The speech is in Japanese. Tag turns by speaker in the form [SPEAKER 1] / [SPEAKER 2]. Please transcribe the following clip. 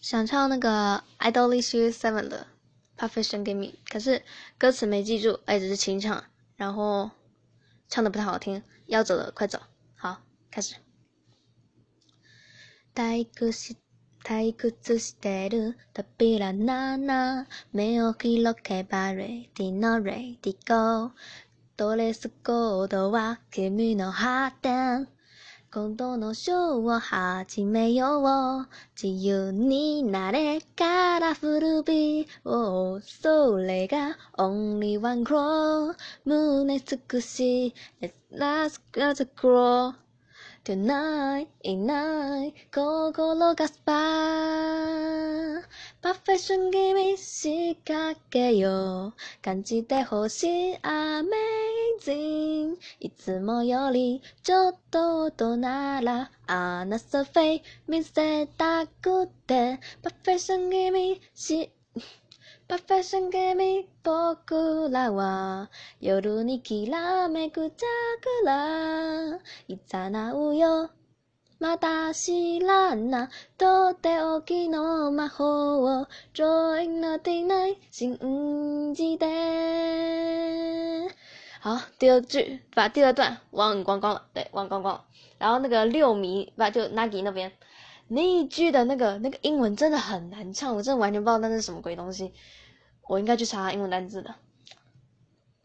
[SPEAKER 1] 想唱那个《Idolish Seven》的《Perfection Give Me》，可是歌词没记住，哎，只是清唱，然后唱的不太好听。要走了，快走！好，开始。退屈し退屈してる扉なな目を広げばレディのレディゴードレスコードは君の発展 今度のショーを始めよう。自由になれ、カラフルビー。おそれが only one crow。胸尽くし、let's last as a crow。tonight いない心がスパーパフェッション気味仕掛けよう感じてほしい雨いつもよりちょっと音ならアナサフェイ見せたくて。パフェッション気味しパフェッション気味僕らは夜にきらめく桜いざなうよ。まだ知らな。とっておきの魔法を。Join the night 信じて。好，第二句把第二段忘光光了，对，忘光光了。然后那个六迷把就 Nagi 那边那一句的那个那个英文真的很难唱，我真的完全不知道那是什么鬼东西。我应该去查英文单字的。